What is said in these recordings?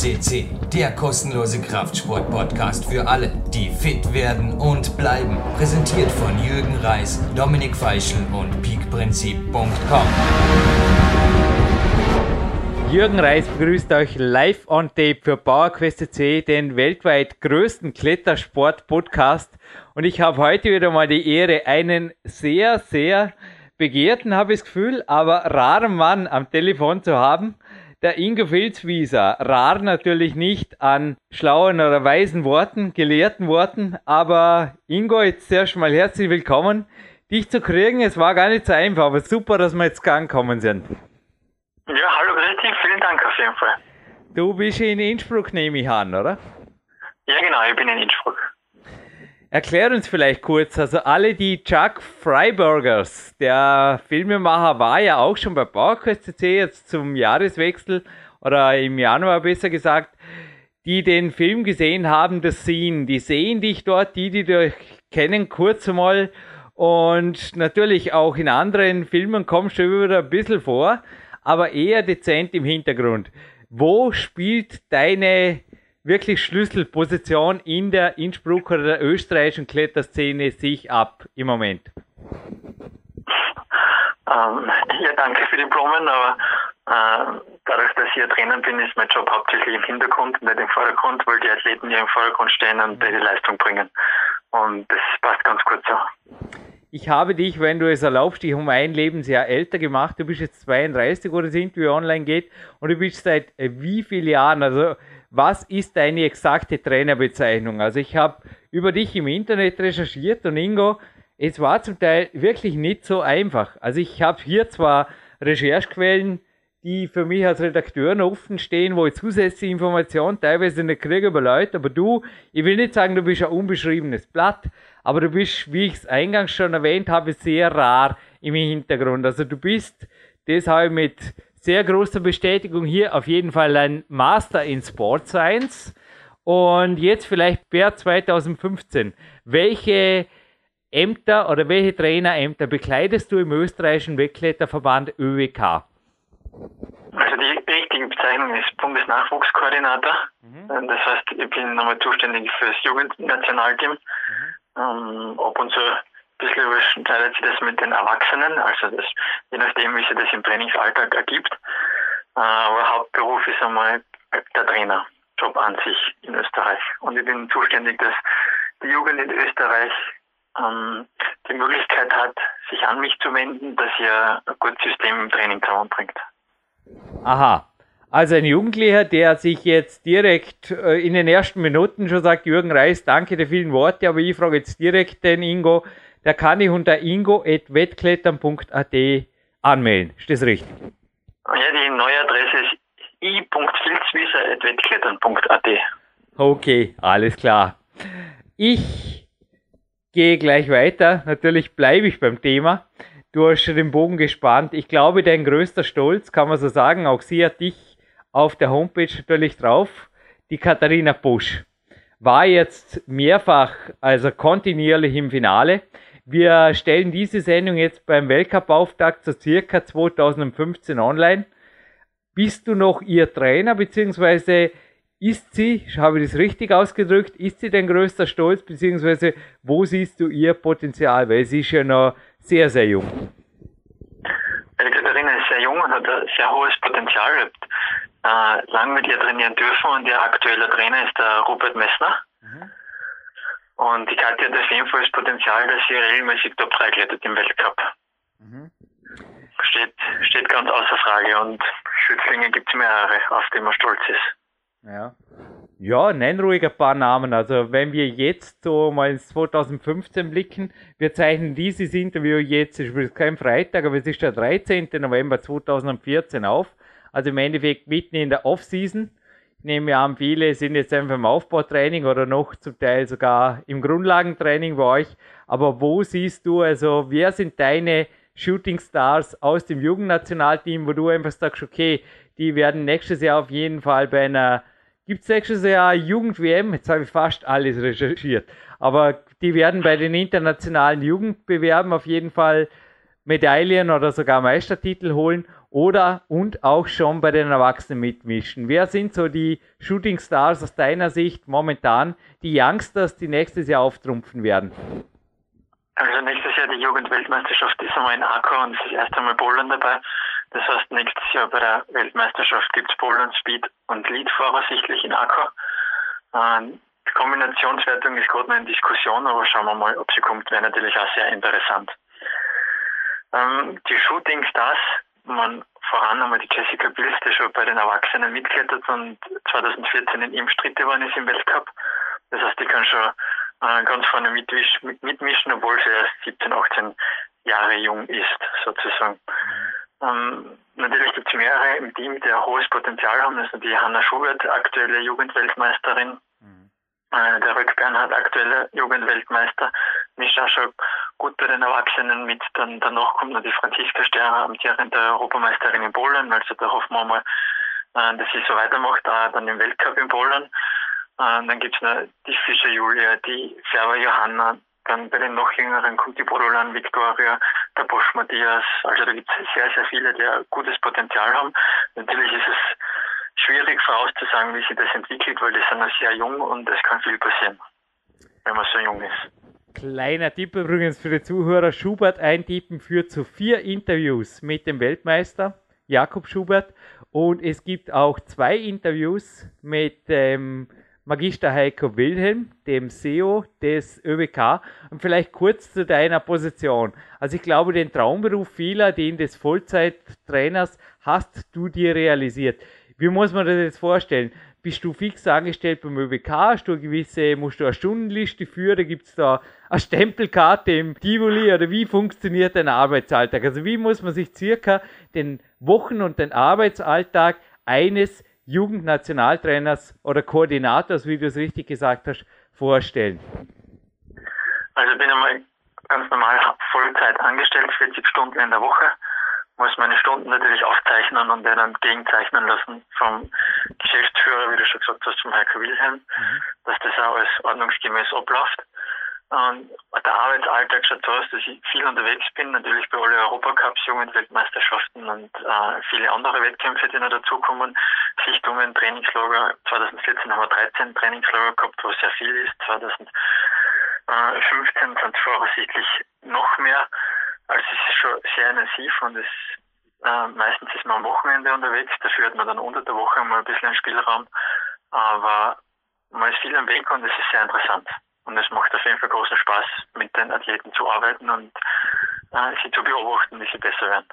CC, der kostenlose Kraftsport-Podcast für alle, die fit werden und bleiben. Präsentiert von Jürgen Reis, Dominik Feischl und peakprinzip.com. Jürgen Reis begrüßt euch live on tape für PowerQuest C, den weltweit größten Klettersport-Podcast. Und ich habe heute wieder mal die Ehre, einen sehr, sehr begehrten, habe ich das Gefühl, aber raren Mann am Telefon zu haben. Der Ingo Filzwieser. Rar natürlich nicht an schlauen oder weisen Worten, gelehrten Worten, aber Ingo, jetzt zuerst mal herzlich willkommen. Dich zu kriegen, es war gar nicht so einfach, aber super, dass wir jetzt gekommen sind. Ja, hallo, grüß dich, vielen Dank auf jeden Fall. Du bist in Innsbruck, nehme ich an, oder? Ja, genau, ich bin in Innsbruck. Erklär uns vielleicht kurz, also alle die Chuck Freiburgers, der Filmemacher war ja auch schon bei PowerQuest CC jetzt zum Jahreswechsel oder im Januar besser gesagt, die den Film gesehen haben, das sehen, die sehen dich dort, die, die dich kennen, kurz einmal und natürlich auch in anderen Filmen kommst du wieder ein bisschen vor aber eher dezent im Hintergrund. Wo spielt deine wirklich Schlüsselposition in der Innsbrucker oder der österreichischen Kletterszene sich ab im Moment? Ähm, ja, danke für die Blumen, aber äh, dadurch, dass ich ja drinnen bin, ist mein Job hauptsächlich im Hintergrund, nicht im Vordergrund, weil die Athleten ja im Vordergrund stehen und die, die Leistung bringen. Und das passt ganz gut so ich habe dich, wenn du es erlaubst, dich um ein Lebensjahr älter gemacht. Du bist jetzt 32, wo das Interview online geht. Und du bist seit äh, wie vielen Jahren? Also, was ist deine exakte Trainerbezeichnung? Also, ich habe über dich im Internet recherchiert und Ingo, es war zum Teil wirklich nicht so einfach. Also, ich habe hier zwar Recherchequellen, die für mich als Redakteur noch offen stehen, wo ich zusätzliche Informationen teilweise nicht kriege über Leute, aber du, ich will nicht sagen, du bist ein unbeschriebenes Blatt, aber du bist, wie ich es eingangs schon erwähnt habe, sehr rar im Hintergrund. Also du bist deshalb mit sehr großer Bestätigung hier auf jeden Fall ein Master in Sport Science. Und jetzt vielleicht per 2015. Welche Ämter oder welche Trainerämter bekleidest du im österreichischen Wegkletterverband ÖWK? Also die richtige Bezeichnung ist Bundesnachwuchskoordinator. Mhm. Das heißt, ich bin nochmal zuständig für das Jugendnationalteam. Mhm. Ähm, ab und zu bisschen überschneidet sich das mit den Erwachsenen, also das, je nachdem, wie sich das im Trainingsalltag ergibt. Äh, aber Hauptberuf ist einmal der Trainerjob an sich in Österreich. Und ich bin zuständig, dass die Jugend in Österreich ähm, die Möglichkeit hat, sich an mich zu wenden, dass ihr ein gutes System im Training zusammenbringt. Aha. Also ein Jugendlicher, der sich jetzt direkt äh, in den ersten Minuten schon sagt, Jürgen Reis, danke der vielen Worte, aber ich frage jetzt direkt den Ingo, der kann dich unter ingo.wettklettern.at anmelden. Ist das richtig? Ja, die neue Adresse ist i.filzwieser.wettklettern.at. Okay, alles klar. Ich gehe gleich weiter. Natürlich bleibe ich beim Thema. Du hast schon den Bogen gespannt. Ich glaube, dein größter Stolz, kann man so sagen, auch sie hat dich auf der Homepage natürlich drauf. Die Katharina Busch war jetzt mehrfach, also kontinuierlich im Finale. Wir stellen diese Sendung jetzt beim Weltcup-Auftakt so circa 2015 online. Bist du noch ihr Trainer, beziehungsweise ist sie, habe ich das richtig ausgedrückt, ist sie dein größter Stolz, beziehungsweise wo siehst du ihr Potenzial? Weil sie ist ja noch sehr, sehr jung. Die Katharina ist sehr jung und hat ein sehr hohes Potenzial äh, lang mit ihr trainieren dürfen und ihr aktueller Trainer ist der Robert Messner. Mhm. Und die Katja hat auf jeden Fall das Potenzial, dass sie regelmäßig Top 3 klettert im Weltcup. Mhm. Steht, steht ganz außer Frage und Schützlinge gibt es mehrere, auf die man stolz ist. Ja. Ja, nenn ruhig ein paar Namen. Also wenn wir jetzt so mal ins 2015 blicken, wir zeichnen dieses Interview jetzt, es ist kein Freitag, aber es ist der 13. November 2014 auf. Also im Endeffekt mitten in der Off-Season. Ich nehme an, viele sind jetzt einfach im Aufbautraining oder noch zum Teil sogar im Grundlagentraining bei euch. Aber wo siehst du, also wer sind deine Shooting Stars aus dem Jugendnationalteam, wo du einfach sagst, okay, die werden nächstes Jahr auf jeden Fall bei einer, gibt es nächstes Jahr Jugend-WM? Jetzt habe ich fast alles recherchiert. Aber die werden bei den internationalen Jugendbewerben auf jeden Fall Medaillen oder sogar Meistertitel holen. Oder und auch schon bei den Erwachsenen mitmischen. Wer sind so die Shooting Stars aus deiner Sicht momentan, die Youngsters, die nächstes Jahr auftrumpfen werden? Also nächstes Jahr die Jugendweltmeisterschaft ist einmal in Aqua und es ist erst einmal Bouldern dabei. Das heißt, nächstes Jahr bei der Weltmeisterschaft gibt es Bouldern, Speed und Lead voraussichtlich in Aqua. Ähm, die Kombinationswertung ist gerade noch in Diskussion, aber schauen wir mal, ob sie kommt, wäre natürlich auch sehr interessant. Ähm, die Shooting Stars, man voran einmal die Jessica Bills, die schon bei den Erwachsenen mitklettert und 2014 in Imstritt geworden ist im Weltcup. Das heißt, die kann schon äh, ganz vorne mitmischen, obwohl sie erst 17, 18 Jahre jung ist, sozusagen. Ähm, natürlich gibt es mehrere im Team, die ein hohes Potenzial haben. Also die Hanna Schubert, aktuelle Jugendweltmeisterin, mhm. äh, der Rück Bernhard, aktuelle Jugendweltmeister, mischt auch schon gut bei den Erwachsenen mit. Dann danach kommt noch die Franziska Sterner, amtierende Europameisterin in Polen. Also da hoffen wir mal, äh, dass sie so weitermacht, auch dann im Weltcup in Polen. Äh, dann gibt es noch die Fischer Julia, die Serva Johanna, dann bei den noch jüngeren kommt die Bodolan Victoria, der Bosch Matthias. Also da gibt es sehr, sehr viele, die ein gutes Potenzial haben. Natürlich ist es schwierig vorauszusagen, wie sich das entwickelt, weil die sind noch sehr jung und es kann viel passieren, wenn man so jung ist. Kleiner Tipp übrigens für die Zuhörer: Schubert eintippen führt zu vier Interviews mit dem Weltmeister Jakob Schubert und es gibt auch zwei Interviews mit dem ähm, Magister Heiko Wilhelm, dem CEO des ÖBK. Und vielleicht kurz zu deiner Position. Also ich glaube, den Traumberuf vieler, den des Vollzeittrainers, hast du dir realisiert. Wie muss man das jetzt vorstellen? Bist du fix angestellt beim ÖBK? Hast du eine gewisse, musst du eine Stundenliste führen? Gibt es da eine Stempelkarte im Tivoli? Oder wie funktioniert dein Arbeitsalltag? Also wie muss man sich circa den Wochen- und den Arbeitsalltag eines Jugendnationaltrainers oder Koordinators, wie du es richtig gesagt hast, vorstellen? Also ich bin einmal ganz normal Vollzeit angestellt, 40 Stunden in der Woche, muss meine Stunden natürlich aufzeichnen und dann gegenzeichnen lassen vom Geschäftsführer, wie du schon gesagt hast, vom Heiko Wilhelm, mhm. dass das auch alles ordnungsgemäß abläuft. Und der Arbeitsalltag schaut so aus, dass ich viel unterwegs bin, natürlich bei allen Europacups, Jugendweltmeisterschaften und äh, viele andere Wettkämpfe, die noch dazukommen. Sichtungen, Trainingslager. 2014 haben wir 13 Trainingslager gehabt, was sehr viel ist. 2015 sind es voraussichtlich noch mehr. Also es ist schon sehr intensiv und es äh, meistens ist man am Wochenende unterwegs, dafür hat man dann unter der Woche mal ein bisschen Spielraum. Aber man ist viel am Weg und es ist sehr interessant. Und es macht auf jeden Fall großen Spaß, mit den Athleten zu arbeiten und äh, sie zu beobachten, wie sie besser werden.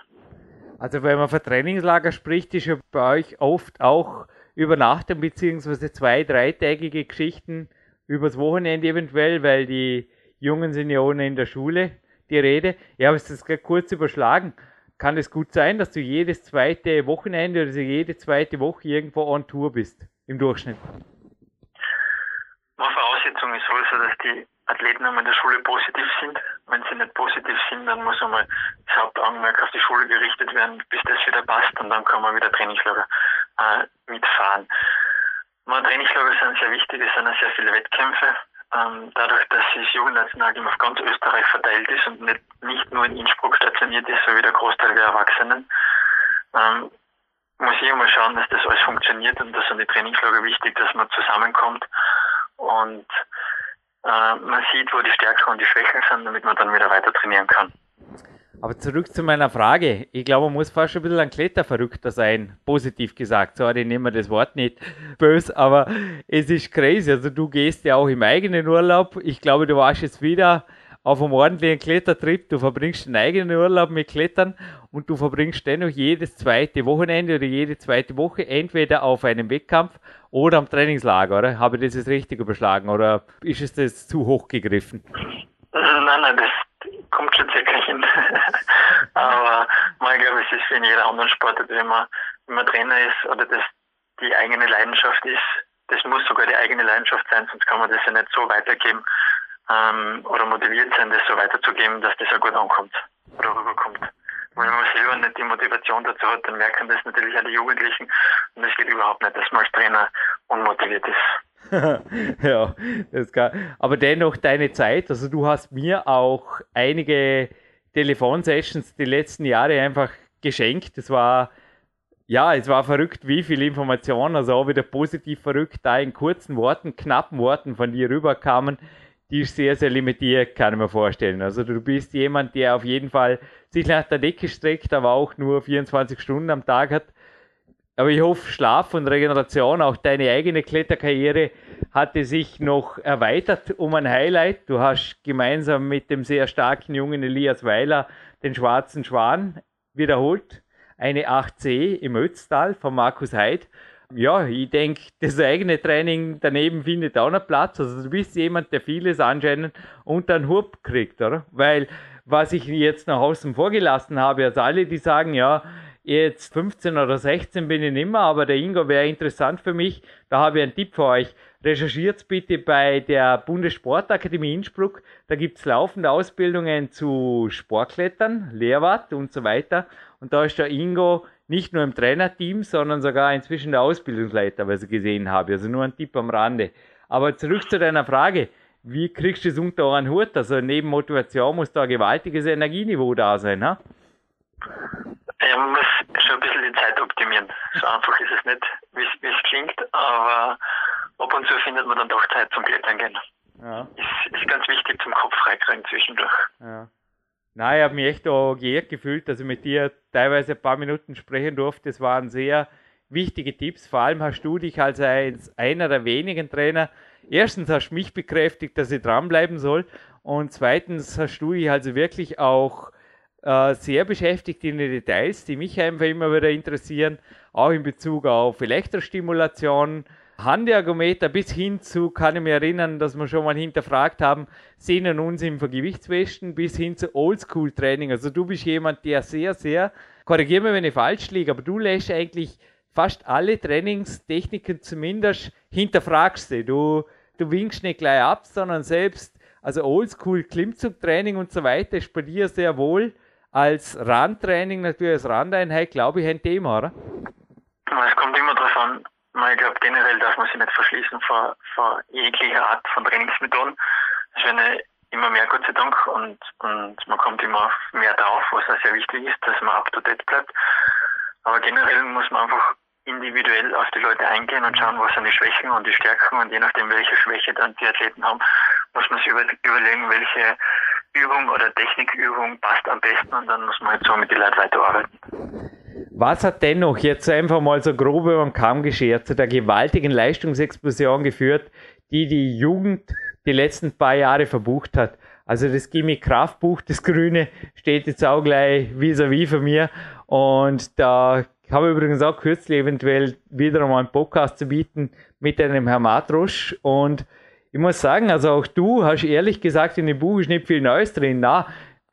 Also wenn man von Trainingslager spricht, ist ja bei euch oft auch Übernachtung bzw. zwei, dreitägige Geschichten übers Wochenende eventuell, weil die Jungen sind ja ohne in der Schule, die Rede. Ich habe es gerade kurz überschlagen. Kann es gut sein, dass du jedes zweite Wochenende oder jede zweite Woche irgendwo on Tour bist, im Durchschnitt? Meine Voraussetzung ist sowieso, dass die Athleten in der Schule positiv sind. Wenn sie nicht positiv sind, dann muss einmal das Hauptaugenmerk auf die Schule gerichtet werden, bis das wieder passt und dann kann man wieder Trainingslager äh, mitfahren. Meine Trainingslager sind sehr wichtig, es sind sehr viele Wettkämpfe. Ähm, dadurch, dass das Jugendnationalteam auf ganz Österreich verteilt ist und nicht, nicht nur in Innsbruck stationiert ist, so wie der Großteil der Erwachsenen, ähm, muss ich immer schauen, dass das alles funktioniert und da sind die Trainingslager wichtig, dass man zusammenkommt und äh, man sieht, wo die Stärken und die Schwächen sind, damit man dann wieder weiter trainieren kann. Aber zurück zu meiner Frage. Ich glaube, man muss fast ein bisschen ein Kletterverrückter sein, positiv gesagt. Sorry, ich nehme das Wort nicht böse, aber es ist crazy. Also du gehst ja auch im eigenen Urlaub. Ich glaube, du warst jetzt wieder auf einem ordentlichen Klettertrip, du verbringst den eigenen Urlaub mit Klettern und du verbringst dennoch jedes zweite Wochenende oder jede zweite Woche entweder auf einem Wettkampf oder am Trainingslager, oder? Habe ich das jetzt richtig überschlagen oder ist es das zu hoch gegriffen? Nein, nein, das kommt schon circa hin. Aber ich glaube, es ist wie in jeder anderen Sportart, wenn man, wenn man Trainer ist oder das die eigene Leidenschaft ist, das muss sogar die eigene Leidenschaft sein, sonst kann man das ja nicht so weitergeben ähm, oder motiviert sein, das so weiterzugeben, dass das auch gut ankommt oder rüberkommt. Wenn man selber nicht die Motivation dazu hat, dann merken das natürlich auch die Jugendlichen und es geht überhaupt nicht, dass man als Trainer unmotiviert ist. ja, das klar. Aber dennoch deine Zeit, also du hast mir auch einige Telefonsessions die letzten Jahre einfach geschenkt. Es war, ja, es war verrückt, wie viel Informationen, also auch wieder positiv verrückt, da in kurzen Worten, knappen Worten von dir rüberkamen. Die ist sehr, sehr limitiert, kann ich mir vorstellen. Also du bist jemand, der auf jeden Fall sich nach der Decke streckt, aber auch nur 24 Stunden am Tag hat. Aber ich hoffe, Schlaf und Regeneration, auch deine eigene Kletterkarriere hatte sich noch erweitert um ein Highlight. Du hast gemeinsam mit dem sehr starken jungen Elias Weiler den Schwarzen Schwan wiederholt. Eine 8C im Ötztal von Markus Heid. Ja, ich denke, das eigene Training daneben findet auch noch Platz. Also du bist jemand, der vieles anscheinend unter den Hub kriegt, oder? Weil was ich jetzt nach außen vorgelassen habe, also alle, die sagen, ja, jetzt 15 oder 16 bin ich nicht mehr, aber der Ingo wäre interessant für mich. Da habe ich einen Tipp für euch. Recherchiert bitte bei der Bundessportakademie Innsbruck. Da gibt es laufende Ausbildungen zu Sportklettern, Lehrwart und so weiter. Und da ist der Ingo nicht nur im Trainerteam, sondern sogar inzwischen der Ausbildungsleiter, was ich gesehen habe. Also nur ein Tipp am Rande. Aber zurück zu deiner Frage. Wie kriegst du das unter einen Hut? Also neben Motivation muss da ein gewaltiges Energieniveau da sein, ha? Ja, man muss schon ein bisschen die Zeit optimieren. So einfach ist es nicht, wie es klingt, aber ab und zu findet man dann doch Zeit zum Klettern gehen. Ja. Ist, ist ganz wichtig zum Kopf freikriegen zwischendurch. Ja. Nein, ich habe mich echt auch geehrt gefühlt, dass ich mit dir teilweise ein paar Minuten sprechen durfte. Das waren sehr wichtige Tipps. Vor allem hast du dich als einer der wenigen Trainer, erstens hast du mich bekräftigt, dass ich dranbleiben soll und zweitens hast du dich also wirklich auch äh, sehr beschäftigt in den Details, die mich einfach immer wieder interessieren, auch in Bezug auf Elektrostimulation, Handergometer bis hin zu, kann ich mich erinnern, dass wir schon mal hinterfragt haben, sehen uns im Vergewichtswesten bis hin zu Oldschool-Training. Also du bist jemand, der sehr, sehr, korrigiere mich, wenn ich falsch liege, aber du lässt eigentlich fast alle Trainingstechniken zumindest hinterfragst du. Du, du winkst nicht gleich ab, sondern selbst, also Oldschool Klimmzugtraining und so weiter ist bei dir sehr wohl als Randtraining, natürlich als Randeinheit, glaube ich, ein Thema, oder? Es kommt immer darauf an. Ich glaube, generell darf man sich nicht verschließen vor, vor jeglicher Art von Trainingsmethoden. Es werden immer mehr, Gott sei Dank, und, und man kommt immer mehr drauf, was auch sehr wichtig ist, dass man up to date bleibt. Aber generell muss man einfach individuell auf die Leute eingehen und schauen, was sind die Schwächen und die Stärken und je nachdem, welche Schwäche dann die Athleten haben, muss man sich überlegen, welche Übung oder Technikübung passt am besten und dann muss man halt so mit den Leuten weiterarbeiten. Was hat dennoch jetzt einfach mal so grob über den Kamm geschert zu der gewaltigen Leistungsexplosion geführt, die die Jugend die letzten paar Jahre verbucht hat? Also das Gimmick Kraftbuch, das Grüne, steht jetzt auch gleich vis-à-vis -vis von mir. Und da habe ich übrigens auch kürzlich eventuell wieder einmal einen Podcast zu bieten mit einem Herrn Matrusch. Und ich muss sagen, also auch du hast ehrlich gesagt, in dem Buch ist nicht viel Neues drin. Na,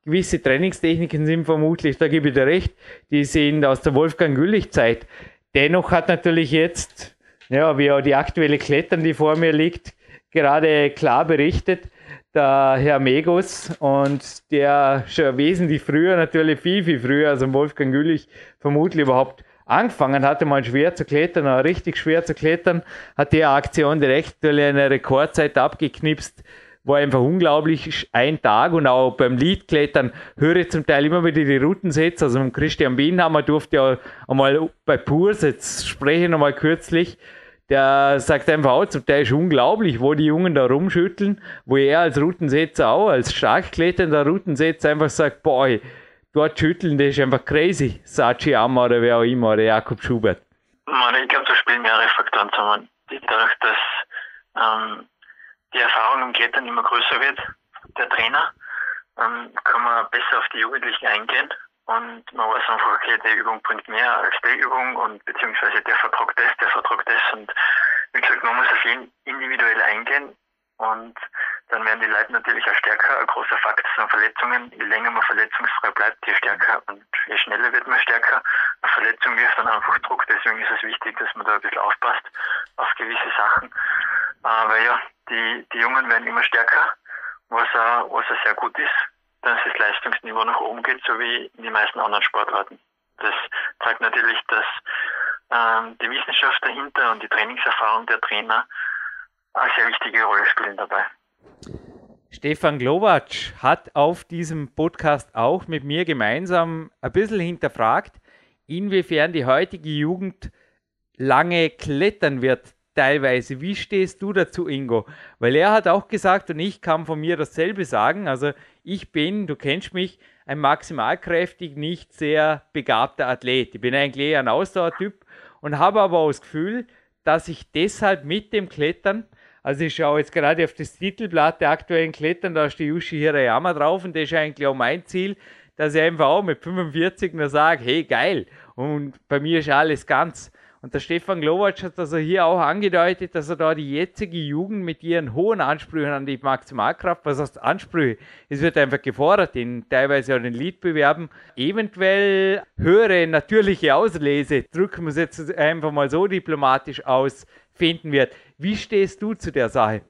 gewisse Trainingstechniken sind vermutlich, da gebe ich dir recht, die sind aus der Wolfgang Güllich-Zeit. Dennoch hat natürlich jetzt, ja, wie auch die aktuelle Klettern, die vor mir liegt, gerade klar berichtet, der Herr Megos und der schon wesentlich früher, natürlich viel, viel früher, also Wolfgang Güllich vermutlich überhaupt angefangen hatte, mal schwer zu klettern, richtig schwer zu klettern, hat die Aktion direkt eine Rekordzeit abgeknipst, war einfach unglaublich, ein Tag und auch beim Leadklettern höre ich zum Teil immer wieder die Routensätze, also Christian Bienhammer durfte ja einmal bei Purs, jetzt spreche ich nochmal kürzlich, der sagt einfach auch, zum Teil ist unglaublich, wo die Jungen da rumschütteln, wo er als Routensetzer auch, als stark kletternder Routensetzer einfach sagt, boah, dort schütteln, das ist einfach crazy. Sachi Amma oder wer auch immer, oder Jakob Schubert. Man, ich glaube, da spielen mehrere Faktoren zusammen. Dadurch, dass ähm, die Erfahrung im Klettern immer größer wird, der Trainer, ähm, kann man besser auf die Jugendlichen eingehen und man weiß einfach, okay, die Übung bringt mehr als die Übung und beziehungsweise der vertragt das, der vertragt das und wie gesagt, man muss auf jeden individuell eingehen und dann werden die Leute natürlich auch stärker. Ein großer Faktor sind Verletzungen. Je länger man verletzungsfrei bleibt, je stärker und je schneller wird man stärker. Eine Verletzung wirft dann einfach Druck. Deswegen ist es wichtig, dass man da ein bisschen aufpasst auf gewisse Sachen. Aber ja, die, die Jungen werden immer stärker, was auch, was auch sehr gut ist, dass das Leistungsniveau nach oben geht, so wie in den meisten anderen Sportarten. Das zeigt natürlich, dass ähm, die Wissenschaft dahinter und die Trainingserfahrung der Trainer eine sehr wichtige Rolle spielen dabei. Stefan Glowacz hat auf diesem Podcast auch mit mir gemeinsam ein bisschen hinterfragt, inwiefern die heutige Jugend lange klettern wird teilweise. Wie stehst du dazu, Ingo? Weil er hat auch gesagt, und ich kann von mir dasselbe sagen, also ich bin, du kennst mich, ein maximalkräftig, nicht sehr begabter Athlet. Ich bin eigentlich eher ein Ausdauertyp und habe aber auch das Gefühl, dass ich deshalb mit dem Klettern, also ich schaue jetzt gerade auf das Titelblatt der aktuellen Klettern, da steht Yushi Hirayama drauf und das ist eigentlich auch mein Ziel, dass ich einfach auch mit 45 nur sage, hey geil und bei mir ist alles ganz. Und der Stefan Glowacz hat also hier auch angedeutet, dass er da die jetzige Jugend mit ihren hohen Ansprüchen an die Maximalkraft, was heißt Ansprüche? Es wird einfach gefordert, in teilweise auch den Leadbewerben, eventuell höhere natürliche Auslese, drücken wir es jetzt einfach mal so diplomatisch aus, finden wird. Wie stehst du zu der Sache?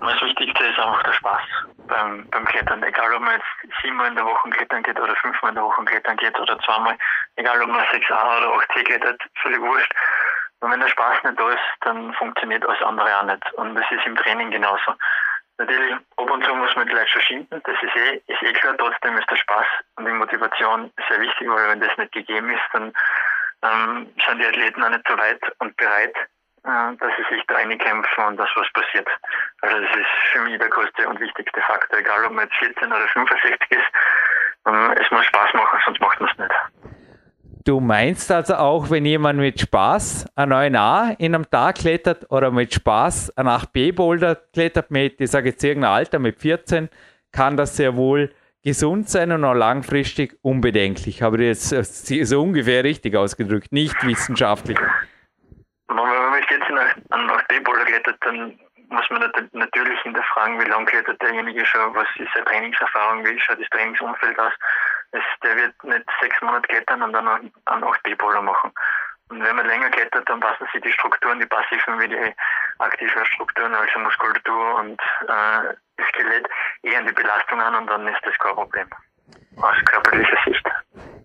Das Wichtigste ist einfach der Spaß beim, beim Klettern. Egal, ob man jetzt siebenmal in der Woche klettern geht oder fünfmal in der Woche klettern geht oder zweimal. Egal, ob man 6a oder 8c klettert, völlig wurscht. Und wenn der Spaß nicht da ist, dann funktioniert alles andere auch nicht. Und das ist im Training genauso. Natürlich, ab und zu muss man gleich schon schinden, das ist eh, ist eh klar, trotzdem ist der Spaß und die Motivation sehr wichtig, weil wenn das nicht gegeben ist, dann ähm, sind die Athleten auch nicht so weit und bereit, dass sie sich da reinkämpfen und dass was passiert. Also das ist für mich der größte und wichtigste Faktor, egal ob man jetzt 14 oder 65 ist. Ähm, es muss Spaß machen, sonst macht man es nicht. Du meinst also auch, wenn jemand mit Spaß ein 9a in einem Tag klettert oder mit Spaß ein 8b-Boulder klettert mit, ich sage jetzt irgendein Alter, mit 14, kann das sehr wohl gesund sein und auch langfristig unbedenklich. Habe ich jetzt so ungefähr richtig ausgedrückt, nicht wissenschaftlich an nach D-Boulder klettert, dann muss man natürlich hinterfragen, wie lange klettert derjenige schon, was ist seine Trainingserfahrung, wie schaut das Trainingsumfeld aus. Es, der wird nicht sechs Monate klettern und dann einen 8D-Boulder machen. Und wenn man länger klettert, dann passen sich die Strukturen, die passiven wie die aktiven Strukturen, also Muskulatur und äh, Skelett, eher an die Belastung an und dann ist das kein Problem. Aus körperlicher Sicht.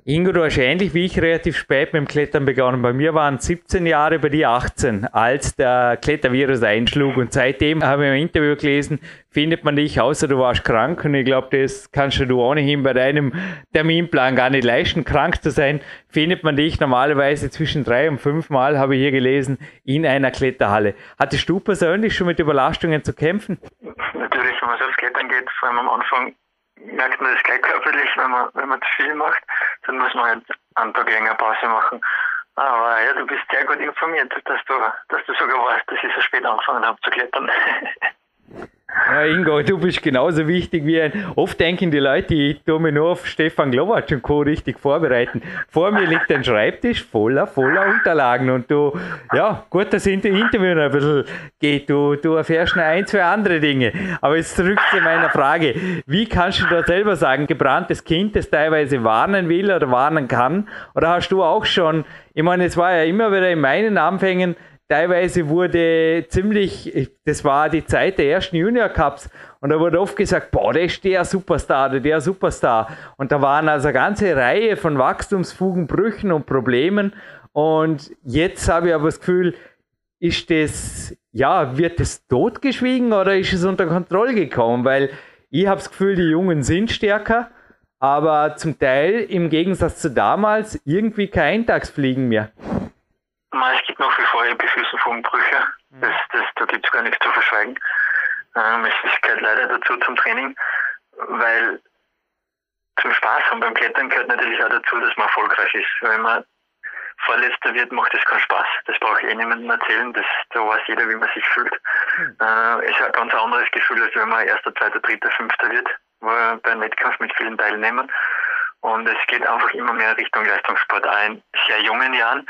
Ingo, du hast ähnlich wie ich relativ spät mit dem Klettern begonnen. Bei mir waren 17 Jahre, bei dir 18, als der Klettervirus einschlug. Und seitdem habe ich im Interview gelesen, findet man dich, außer du warst krank. Und ich glaube, das kannst du ohnehin bei deinem Terminplan gar nicht leisten, krank zu sein. Findet man dich normalerweise zwischen drei und fünf Mal, habe ich hier gelesen, in einer Kletterhalle. Hattest du persönlich schon mit Überlastungen zu kämpfen? Natürlich, wenn man aufs Klettern geht, vor allem am Anfang merkt man das gleich körperlich, wenn man, wenn man zu viel macht, dann muss man halt einen Tag länger Pause machen. Aber ja, du bist sehr gut informiert, dass du, dass du sogar weißt, dass ich so spät angefangen habe zu klettern. Ja, Ingo, du bist genauso wichtig wie ein. Oft denken die Leute, ich tue mich nur auf Stefan Glowacz und Co. richtig vorbereiten. Vor mir liegt ein Schreibtisch voller, voller Unterlagen und du, ja, gut, dass in der Interview ein bisschen geht. Du, du erfährst noch ein, zwei andere Dinge. Aber jetzt zurück zu meiner Frage. Wie kannst du da selber sagen, gebranntes Kind, das teilweise warnen will oder warnen kann? Oder hast du auch schon, ich meine, es war ja immer wieder in meinen Anfängen, teilweise wurde ziemlich, das war die Zeit der ersten Junior Cups und da wurde oft gesagt, boah, der ist der Superstar, der, der Superstar. Und da waren also eine ganze Reihe von Wachstumsfugen, Brüchen und Problemen. Und jetzt habe ich aber das Gefühl, ist das, ja, wird das totgeschwiegen oder ist es unter Kontrolle gekommen? Weil ich habe das Gefühl, die Jungen sind stärker, aber zum Teil im Gegensatz zu damals irgendwie kein Eintagsfliegen mehr. Es gibt nach wie vor Epiphysenfugenbrüche. Mhm. Das, das, da gibt es gar nichts zu verschweigen. Ähm, es gehört leider dazu zum Training, weil zum Spaß haben beim Klettern gehört natürlich auch dazu, dass man erfolgreich ist. Wenn man Vorletzter wird, macht das keinen Spaß. Das brauche ich eh niemandem erzählen. Das, da weiß jeder, wie man sich fühlt. Mhm. Äh, ist ein ganz anderes Gefühl, als wenn man erster, zweiter, dritter, fünfter wird, bei einem Wettkampf mit vielen Teilnehmern. Und es geht einfach immer mehr Richtung Leistungssport auch in sehr jungen Jahren.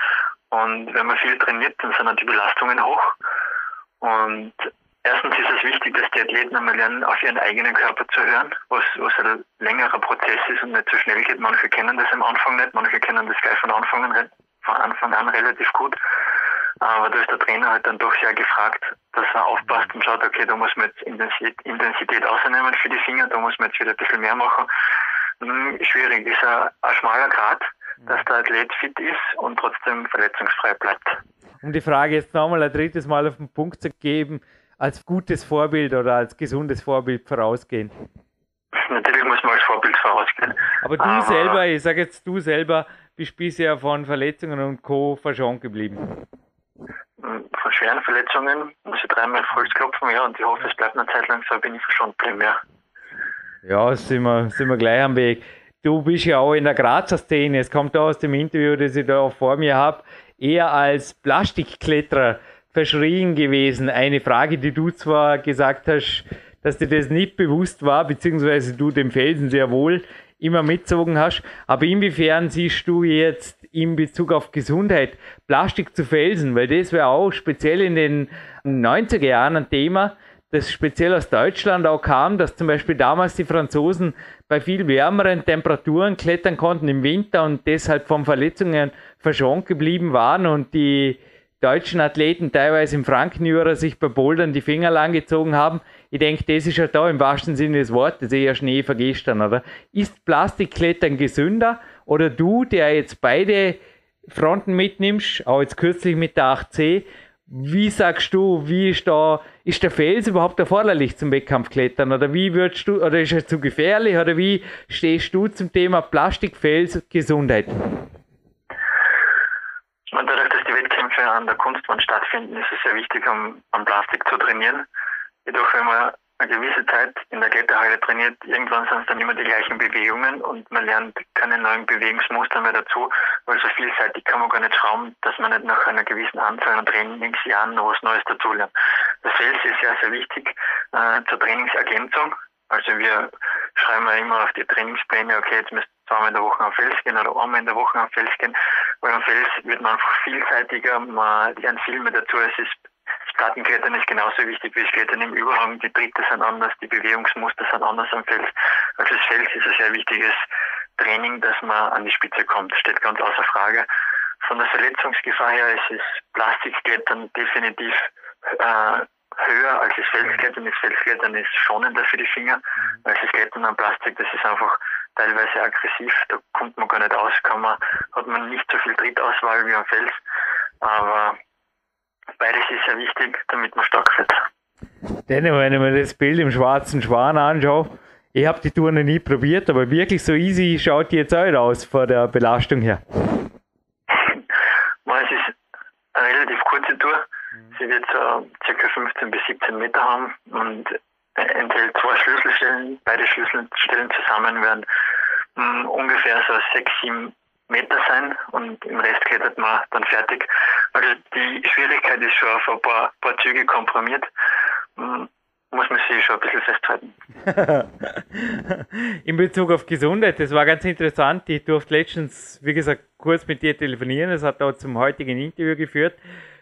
Und wenn man viel trainiert, dann sind auch die Belastungen hoch. Und erstens ist es wichtig, dass die Athleten einmal lernen, auf ihren eigenen Körper zu hören, was, was ein längerer Prozess ist und nicht so schnell geht. Manche kennen das am Anfang nicht, manche kennen das gleich von Anfang an, von Anfang an relativ gut. Aber da ist der Trainer halt dann doch sehr gefragt, dass er aufpasst und schaut, okay, da muss man jetzt Intensität, Intensität ausnehmen für die Finger, da muss man jetzt wieder ein bisschen mehr machen. Hm, schwierig, ist ein, ein schmaler Grad dass der Athlet fit ist und trotzdem verletzungsfrei bleibt. Um die Frage jetzt nochmal ein drittes Mal auf den Punkt zu geben, als gutes Vorbild oder als gesundes Vorbild vorausgehen? Natürlich muss man als Vorbild vorausgehen. Aber du Aber selber, ich sage jetzt du selber, bist bisher von Verletzungen und Co. verschont geblieben. Von schweren Verletzungen muss ich dreimal auf Holz klopfen, ja, und ich hoffe, es bleibt eine Zeit lang so, bin ich verschont geblieben, ja. Ja, sind wir, sind wir gleich am Weg. Du bist ja auch in der Grazer Szene. Es kommt aus dem Interview, das ich da vor mir habe, eher als Plastikkletterer verschrien gewesen. Eine Frage, die du zwar gesagt hast, dass dir das nicht bewusst war, beziehungsweise du den Felsen sehr wohl immer mitzogen hast. Aber inwiefern siehst du jetzt in Bezug auf Gesundheit Plastik zu Felsen? Weil das wäre auch speziell in den 90er Jahren ein Thema, das speziell aus Deutschland auch kam, dass zum Beispiel damals die Franzosen bei viel wärmeren Temperaturen klettern konnten im Winter und deshalb von Verletzungen verschont geblieben waren und die deutschen Athleten teilweise im Frankenjura sich bei Bouldern die Finger langgezogen haben. Ich denke, das ist ja da im wahrsten Sinne des Wortes eher Schnee vergestern, oder? Ist Plastikklettern gesünder oder du, der jetzt beide Fronten mitnimmst, auch jetzt kürzlich mit der 8C, wie sagst du, wie ist da, ist der Fels überhaupt erforderlich zum Wettkampfklettern oder wie würdest du, oder ist er zu gefährlich oder wie stehst du zum Thema Plastikfels Gesundheit? dadurch, dass die Wettkämpfe an der Kunstwand stattfinden, ist es sehr wichtig, um, am Plastik zu trainieren. Jedoch, wenn man eine gewisse Zeit in der Kletterhalle trainiert, irgendwann sind es dann immer die gleichen Bewegungen und man lernt keine neuen Bewegungsmuster mehr dazu, weil so vielseitig kann man gar nicht schrauben, dass man nicht nach einer gewissen Anzahl an Trainingsjahren noch was Neues dazulernt. Das Fels ist sehr, sehr wichtig äh, zur Trainingsergänzung. Also wir schreiben ja immer auf die Trainingspläne, okay, jetzt müsst ihr zweimal in der Woche am Fels gehen oder einmal in der Woche am Fels gehen, weil am Fels wird man einfach vielseitiger, man lernt viel mehr dazu. Es ist Plattenklettern ist genauso wichtig wie das Klettern im Überhang. Die Tritte sind anders, die Bewegungsmuster sind anders am Fels. Also das Fels ist ein sehr wichtiges Training, dass man an die Spitze kommt. Das steht ganz außer Frage. Von der Verletzungsgefahr her ist das Plastikklettern definitiv äh, höher als das Felsklettern. Das Felsklettern ist schonender für die Finger, mhm. weil das Klettern am Plastik, das ist einfach teilweise aggressiv, da kommt man gar nicht aus, kann man, hat man nicht so viel Trittauswahl wie am Fels, aber beides ist sehr wichtig, damit man stark wird. Denn wenn ich mir das Bild im schwarzen Schwan anschaue, ich habe die Tour noch nie probiert, aber wirklich so easy schaut die jetzt auch aus von der Belastung her. Es ist eine relativ kurze Tour. Sie wird so ca. 15 bis 17 Meter haben und enthält zwei Schlüsselstellen. Beide Schlüsselstellen zusammen werden hm, ungefähr so 6, 7 Meter sein und im Rest klettert man dann fertig. Also die Schwierigkeit ist schon auf ein paar, paar Züge komprimiert. Hm, muss man sich schon ein bisschen festhalten. In Bezug auf Gesundheit, das war ganz interessant. Ich durfte letztens, wie gesagt, kurz mit dir telefonieren. Das hat auch zum heutigen Interview geführt.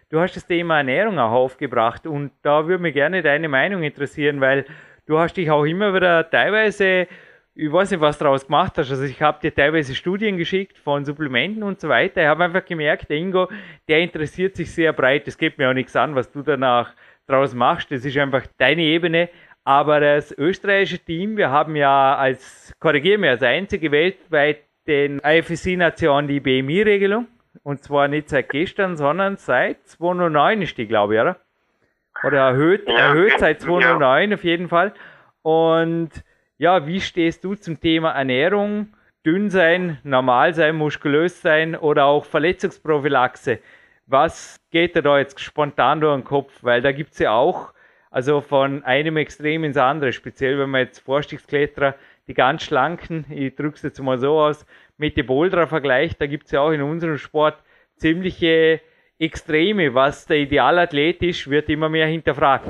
Du hast das Thema Ernährung auch aufgebracht und da würde mich gerne deine Meinung interessieren, weil du hast dich auch immer wieder teilweise, ich weiß nicht, was daraus gemacht hast. Also ich habe dir teilweise Studien geschickt von Supplementen und so weiter. Ich habe einfach gemerkt, der Ingo, der interessiert sich sehr breit. Es geht mir auch nichts an, was du danach daraus machst. Das ist einfach deine Ebene. Aber das österreichische Team, wir haben ja als, korrigiere mir, als einzige weltweit den IFSC-Nation die BMI-Regelung. Und zwar nicht seit gestern, sondern seit 2009 ist die, glaube ich, oder? Oder erhöht, ja, erhöht seit 2009 ja. auf jeden Fall. Und ja, wie stehst du zum Thema Ernährung? Dünn sein, normal sein, muskulös sein oder auch Verletzungsprophylaxe? Was geht dir da jetzt spontan durch den Kopf? Weil da gibt es ja auch, also von einem Extrem ins andere, speziell wenn man jetzt Vorstiegskletterer, die ganz schlanken, ich drücke es jetzt mal so aus, mit dem Boulderer vergleicht, da gibt es ja auch in unserem Sport ziemliche Extreme. Was der Idealathlet ist, wird immer mehr hinterfragt.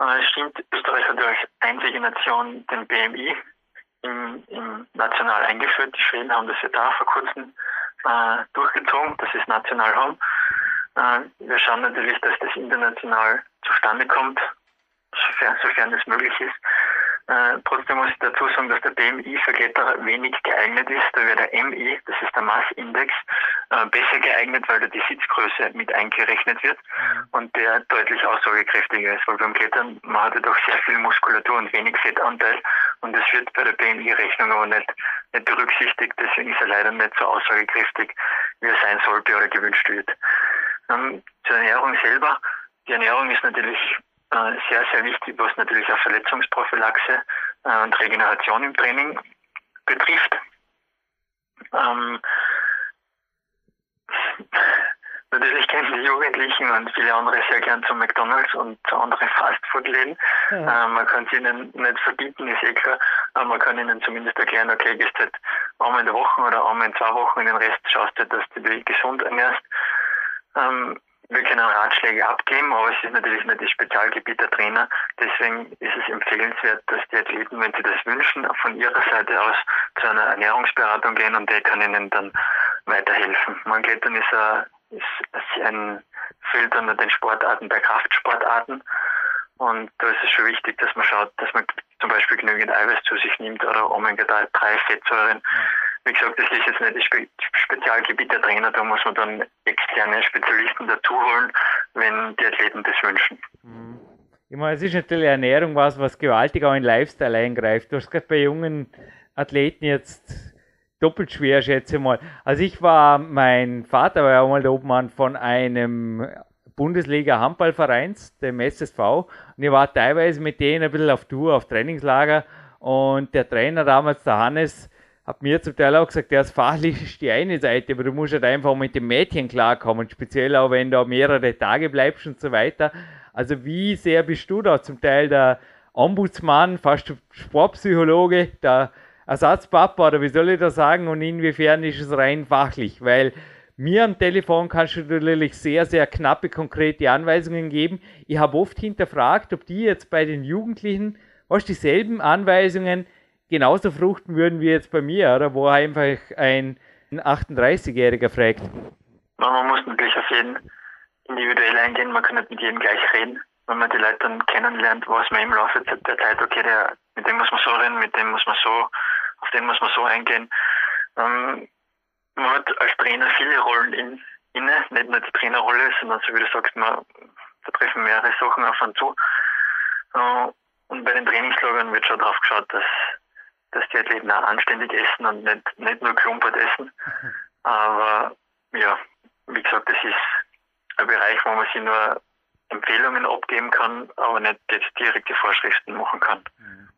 Es stimmt, Österreich hat als einzige Nation den BMI im, im national eingeführt. Die Schweden haben das ja da vor kurzem äh, durchgezogen, sie es national haben. Äh, wir schauen natürlich, dass das international zustande kommt, sofern, sofern es möglich ist. Äh, trotzdem muss ich dazu sagen, dass der BMI für Kletterer wenig geeignet ist. Da wäre der MI, das ist der Massindex, äh, besser geeignet, weil da die Sitzgröße mit eingerechnet wird mhm. und der deutlich aussagekräftiger ist. Weil beim Klettern, man hat ja doch sehr viel Muskulatur und wenig Fettanteil und das wird bei der BMI-Rechnung aber nicht, nicht berücksichtigt. Deswegen ist er leider nicht so aussagekräftig, wie er sein sollte oder gewünscht wird. Ähm, zur Ernährung selber die Ernährung ist natürlich äh, sehr, sehr wichtig, was natürlich auch Verletzungsprophylaxe äh, und Regeneration im Training betrifft. Ähm, Natürlich kennen die Jugendlichen und viele andere sehr gern zu McDonalds und zu anderen Fastfood-Läden. Ja. Äh, man kann es ihnen nicht verbieten, ist eh klar, aber man kann ihnen zumindest erklären, okay, gehst halt einmal in der Woche oder einmal in zwei Wochen in den Rest schaust du, dass du dich gesund ernährst. Ähm, wir können Ratschläge abgeben, aber es ist natürlich nicht das Spezialgebiet der Trainer. Deswegen ist es empfehlenswert, dass die Athleten, wenn sie das wünschen, von ihrer Seite aus zu einer Ernährungsberatung gehen und der kann ihnen dann weiterhelfen. Man geht dann ist ein ist ein Feld unter den Sportarten der Kraftsportarten. Und da ist es schon wichtig, dass man schaut, dass man zum Beispiel genügend Eiweiß zu sich nimmt oder Omega-3-Fettsäuren. Wie gesagt, das ist jetzt nicht das Spe Spezialgebiet der Trainer, da muss man dann externe Spezialisten dazu holen, wenn die Athleten das wünschen. Mhm. Ich meine, es ist natürlich Ernährung was, was gewaltig auch in Lifestyle eingreift. Du hast gerade bei jungen Athleten jetzt doppelt schwer, schätze ich mal. Also ich war, mein Vater war ja auch mal der Obmann von einem Bundesliga-Handballvereins, dem SSV. Und ich war teilweise mit denen ein bisschen auf Tour, auf Trainingslager. Und der Trainer damals, der Hannes, hat mir zum Teil auch gesagt, der ist fachlich die eine Seite, aber du musst halt einfach mit dem Mädchen klarkommen, speziell auch wenn du mehrere Tage bleibst und so weiter. Also wie sehr bist du da zum Teil der Ombudsmann, fast Sportpsychologe, der Ersatzpapa oder wie soll ich das sagen und inwiefern ist es rein fachlich? Weil mir am Telefon kannst du natürlich sehr, sehr knappe, konkrete Anweisungen geben. Ich habe oft hinterfragt, ob die jetzt bei den Jugendlichen, was dieselben Anweisungen genauso fruchten würden wie jetzt bei mir, oder wo einfach ein 38-Jähriger fragt. Man muss natürlich auf jeden individuell eingehen, man kann nicht mit jedem gleich reden. Wenn man die Leute dann kennenlernt, weiß man im Laufe der Zeit, okay, der, mit dem muss man so reden, mit dem muss man so auf den muss man so eingehen. Ähm, man hat als Trainer viele Rollen in, inne, nicht nur die Trainerrolle, sondern so wie du sagst, man, da mehrere Sachen auf und zu. Äh, und bei den Trainingslagern wird schon darauf geschaut, dass, dass die Athleten auch anständig essen und nicht, nicht nur klumpert essen. Aber ja, wie gesagt, das ist ein Bereich, wo man sich nur Empfehlungen abgeben kann, aber nicht jetzt direkte Vorschriften machen kann. Mhm.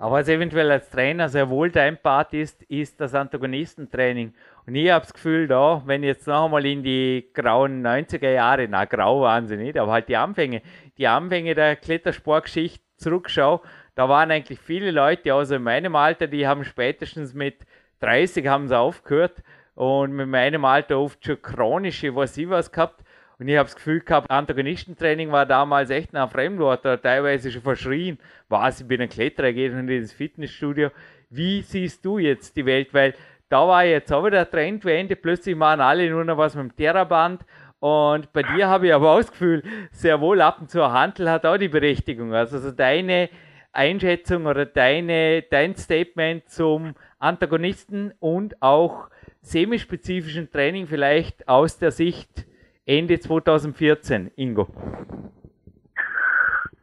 Aber was eventuell als Trainer sehr wohl dein Part ist, ist das Antagonistentraining. Und ich habe das Gefühl, da, wenn ich jetzt noch einmal in die grauen 90er Jahre, na grau waren sie nicht, aber halt die Anfänge, die Anfänge der Klettersportgeschichte zurückschaue, da waren eigentlich viele Leute, also in meinem Alter, die haben spätestens mit 30 haben sie aufgehört und mit meinem Alter oft schon chronische, was ich was gehabt. Und ich habe das Gefühl gehabt, Antagonistentraining war damals echt ein Fremdwort, da teilweise schon verschrien. Was, ich bin ein Kletterer, gehe in ins Fitnessstudio. Wie siehst du jetzt die Welt? Weil da war jetzt auch wieder der Trendwende, plötzlich machen alle nur noch was mit dem Terraband. Und bei dir habe ich aber auch das Gefühl, sehr wohl ab und zu ein Handel hat auch die Berechtigung. Also, also deine Einschätzung oder deine, dein Statement zum Antagonisten und auch semispezifischen Training vielleicht aus der Sicht Ende 2014, Ingo?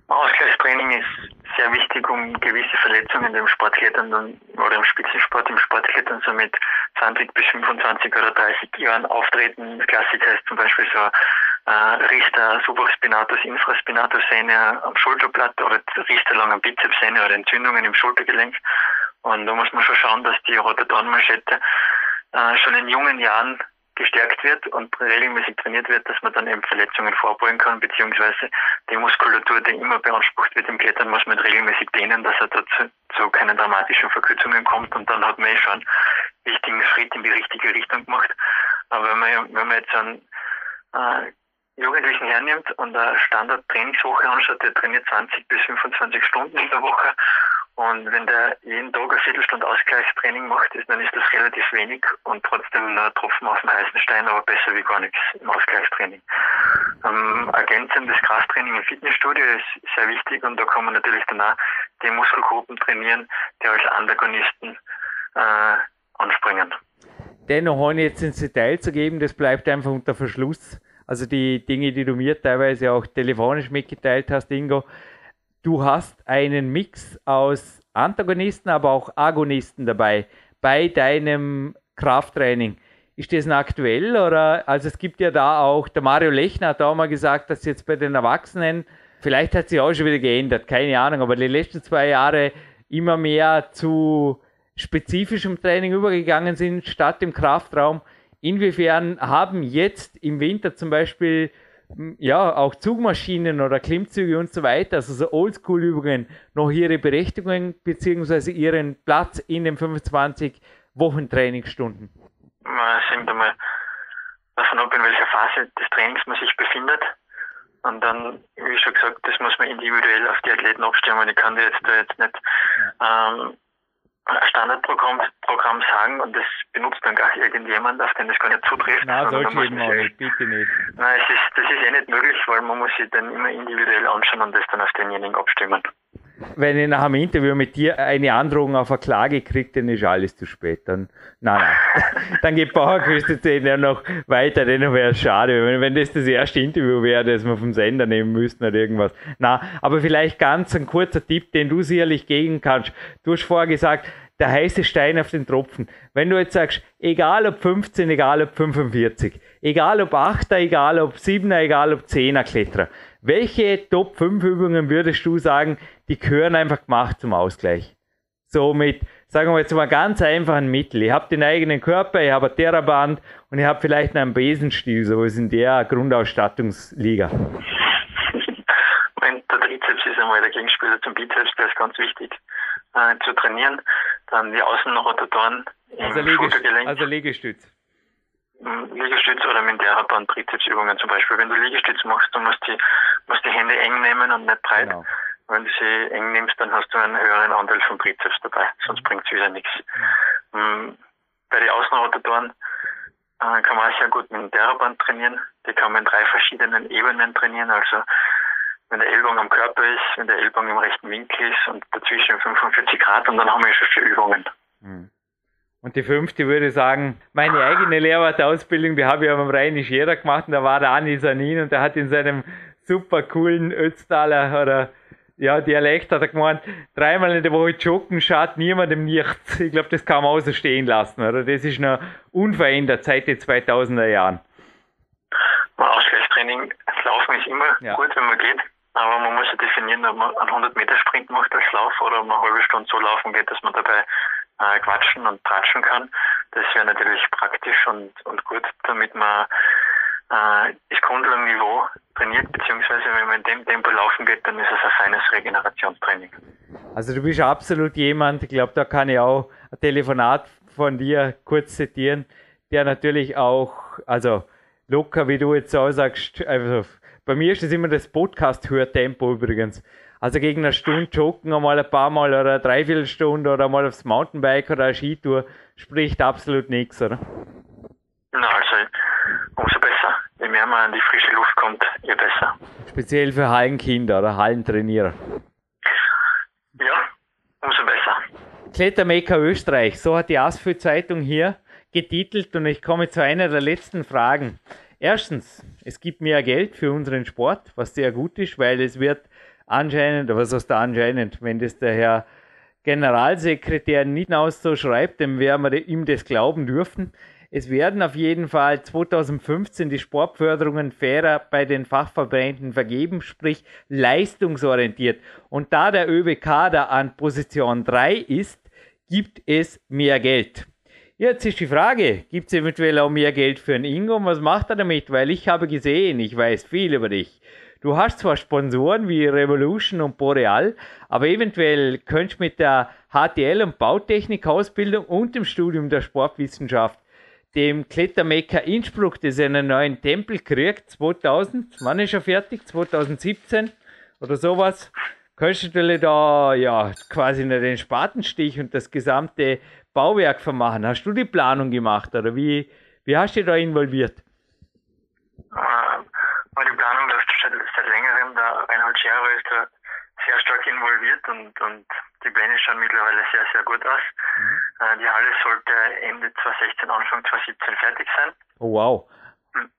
Ausgleichstraining ist sehr wichtig, um gewisse Verletzungen im Sportklettern oder im Spitzensport, im Sportklettern so mit 20 bis 25 oder 30 Jahren auftreten. Das Klassiker ist zum Beispiel so äh, Riester Supraspinatus, Infraspinatus Sehne am Schulterblatt oder Riester langen Bizepssehne oder Entzündungen im Schultergelenk. Und da muss man schon schauen, dass die Rotatormanschette äh, schon in jungen Jahren gestärkt wird und regelmäßig trainiert wird, dass man dann eben Verletzungen vorbeugen kann, beziehungsweise die Muskulatur, die immer beansprucht wird im Klettern, muss man regelmäßig dehnen, dass er dazu zu keinen dramatischen Verkürzungen kommt und dann hat man eh schon einen wichtigen Schritt in die richtige Richtung gemacht. Aber wenn man, wenn man jetzt einen äh, Jugendlichen hernimmt und eine Standard-Trainingswoche anschaut, der trainiert 20 bis 25 Stunden in der Woche und wenn der jeden Tag eine Viertelstunde Ausgleichstraining macht, dann ist das relativ wenig und trotzdem ein Tropfen auf dem heißen Stein, aber besser wie gar nichts im Ausgleichstraining. Ähm, ergänzendes Krafttraining im Fitnessstudio ist sehr wichtig und da kann man natürlich dann auch die Muskelgruppen trainieren, die als Antagonisten äh, anspringen. Dennoch, ohne jetzt ins Detail zu geben, das bleibt einfach unter Verschluss. Also die Dinge, die du mir teilweise auch telefonisch mitgeteilt hast, Ingo, du hast einen Mix aus Antagonisten, aber auch Agonisten dabei bei deinem Krafttraining. Ist das aktuell oder also es gibt ja da auch, der Mario Lechner hat auch mal gesagt, dass jetzt bei den Erwachsenen, vielleicht hat sich auch schon wieder geändert, keine Ahnung, aber die letzten zwei Jahre immer mehr zu spezifischem Training übergegangen sind, statt im Kraftraum. Inwiefern haben jetzt im Winter zum Beispiel ja, auch Zugmaschinen oder Klimmzüge und so weiter, also so Oldschool-Übungen, noch ihre Berechtigung bzw. ihren Platz in den 25 Wochen Trainingsstunden? Es hängt einmal davon ab, in welcher Phase des Trainings man sich befindet. Und dann, wie schon gesagt, das muss man individuell auf die Athleten abstimmen. Ich kann dir jetzt da jetzt nicht ähm, Standardprogramm Programm sagen und das benutzt dann gar irgendjemand, auf den das gar nicht zutrifft. Nein, sollte eben auch nicht, bitte nicht. Nein, es ist, das ist eh nicht möglich, weil man muss sich dann immer individuell anschauen und das dann auf denjenigen abstimmen. Wenn ich nach einem Interview mit dir eine Androhung auf eine Klage kriege, dann ist alles zu spät. Dann, nein, nein. dann geht Bauerküste 10 ja noch weiter, dann wäre es schade, wenn, wenn das das erste Interview wäre, das wir vom Sender nehmen müssten oder irgendwas. Na, aber vielleicht ganz ein kurzer Tipp, den du sicherlich gegen kannst. Du hast vorher gesagt, der heiße Stein auf den Tropfen. Wenn du jetzt sagst, egal ob 15, egal ob 45, egal ob 8er, egal ob 7er, egal ob 10er Kletterer, welche Top 5 Übungen würdest du sagen, die gehören einfach gemacht zum Ausgleich? So mit, sagen wir jetzt mal ganz einfachen Mittel. Ich habe den eigenen Körper, ich habe ein Theraband und ich habe vielleicht einen Besenstiel, so ist in der Grundausstattungsliga. Der Trizeps ist einmal der Gegenspieler zum Bizeps, der ist ganz wichtig äh, zu trainieren. Dann die Außenrotatoren also, Liegestütz, also Liegestütz. Hm, Liegestütz oder mit der dann Trizepsübungen zum Beispiel. Wenn du Liegestütz machst, du musst die, musst die Hände eng nehmen und nicht breit. Genau. Wenn du sie eng nimmst, dann hast du einen höheren Anteil vom Trizeps dabei, sonst bringt es wieder nichts. Mhm. Bei den Außenrotatoren äh, kann man auch sehr gut mit dem Theraband trainieren. Die kann man in drei verschiedenen Ebenen trainieren. Also wenn der Ellbogen am Körper ist, wenn der Ellbogen im rechten Winkel ist und dazwischen 45 Grad und dann haben wir schon vier Übungen. Und die fünfte würde sagen, meine eigene Lehrwartausbildung, die habe ich am Rheinisch Jeder gemacht und da war der Anni Sanin und der hat in seinem super coolen Ötztaler oder ja, Dialekt hat er gemeint, dreimal in der Woche joggen schadet niemandem nichts. Ich glaube, das kann man außer stehen lassen, oder? Das ist noch unverändert seit den 2000er Jahren. Ausgleichstraining, Laufen ist immer ja. gut, wenn man geht. Aber man muss ja definieren, ob man einen 100 Meter Sprint macht als Lauf oder ob man eine halbe Stunde so laufen geht, dass man dabei äh, quatschen und tratschen kann. Das wäre natürlich praktisch und, und gut, damit man äh, das Grundlagenniveau trainiert, beziehungsweise wenn man in dem Tempo laufen geht, dann ist es ein feines Regenerationstraining. Also du bist absolut jemand, ich glaube, da kann ich auch ein Telefonat von dir kurz zitieren, der natürlich auch, also locker, wie du jetzt so sagst, also bei mir ist das immer das Podcast-Hörtempo übrigens. Also gegen eine Stunde joggen einmal ein paar Mal oder eine Dreiviertelstunde oder mal aufs Mountainbike oder eine Skitour spricht absolut nichts, oder? Na, also umso besser. Je mehr man an die frische Luft kommt, je besser. Speziell für Hallenkinder oder Hallentrainierer. Ja, umso besser. Klettermaker Österreich, so hat die Asphalt Zeitung hier getitelt und ich komme zu einer der letzten Fragen. Erstens, es gibt mehr Geld für unseren Sport, was sehr gut ist, weil es wird anscheinend, was heißt da anscheinend, wenn das der Herr Generalsekretär nicht aus so schreibt, dann werden wir ihm das glauben dürfen. Es werden auf jeden Fall 2015 die Sportförderungen fairer bei den Fachverbänden vergeben, sprich leistungsorientiert. Und da der ÖBK da an Position 3 ist, gibt es mehr Geld. Jetzt ist die Frage, gibt es eventuell auch mehr Geld für einen Ingo? Und was macht er damit? Weil ich habe gesehen, ich weiß viel über dich. Du hast zwar Sponsoren wie Revolution und Boreal, aber eventuell könntest du mit der HTL und Bautechnik-Ausbildung und dem Studium der Sportwissenschaft dem Klettermecker Innsbruck, das einen neuen Tempel kriegt, 2000, wann ist er fertig? 2017 oder sowas. Könntest du da ja quasi den Spatenstich und das gesamte Bauwerk vermachen. Hast du die Planung gemacht oder wie, wie hast du dich da involviert? Äh, die Planung läuft seit, seit längerem. Der Reinhold Scherer ist da sehr stark involviert und, und die Pläne schauen mittlerweile sehr, sehr gut aus. Mhm. Äh, die Halle sollte Ende 2016, Anfang 2017 fertig sein. Oh, wow.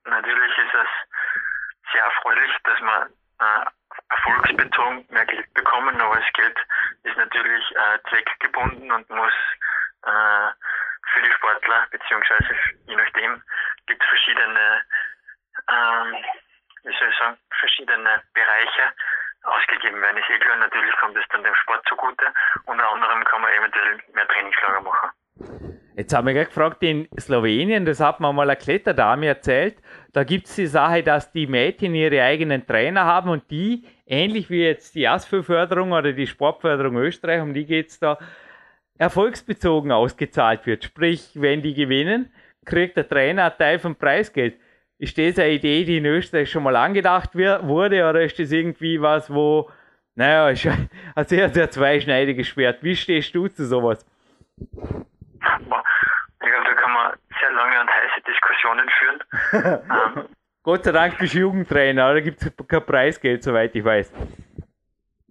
Natürlich ist es sehr erfreulich, dass man äh, erfolgsbezogen mehr Geld bekommen, aber das Geld ist natürlich äh, zweckgebunden und muss äh, für die Sportler, beziehungsweise je nachdem gibt es verschiedene, ähm, wie soll ich sagen, verschiedene Bereiche ausgegeben werden. Ist eh natürlich kommt es dann dem Sport zugute. Unter anderem kann man eventuell mehr Trainingslager machen. Jetzt haben wir gerade gefragt, in Slowenien, das hat mir mal eine Kletterdame erzählt, da gibt es die Sache, dass die Mädchen ihre eigenen Trainer haben und die, ähnlich wie jetzt die ASFÖ-Förderung oder die Sportförderung Österreich, um die geht es da, erfolgsbezogen ausgezahlt wird. Sprich, wenn die gewinnen, kriegt der Trainer einen Teil vom Preisgeld. Ist das eine Idee, die in Österreich schon mal angedacht wurde oder ist das irgendwie was, wo, naja, ist ein sehr, sehr zweischneidiges Schwert. Wie stehst du zu sowas? Ich glaube, da kann man sehr lange und heiße Diskussionen führen. ähm, Gott sei Dank bist du Jugendtrainer, oder gibt es kein Preisgeld, soweit ich weiß?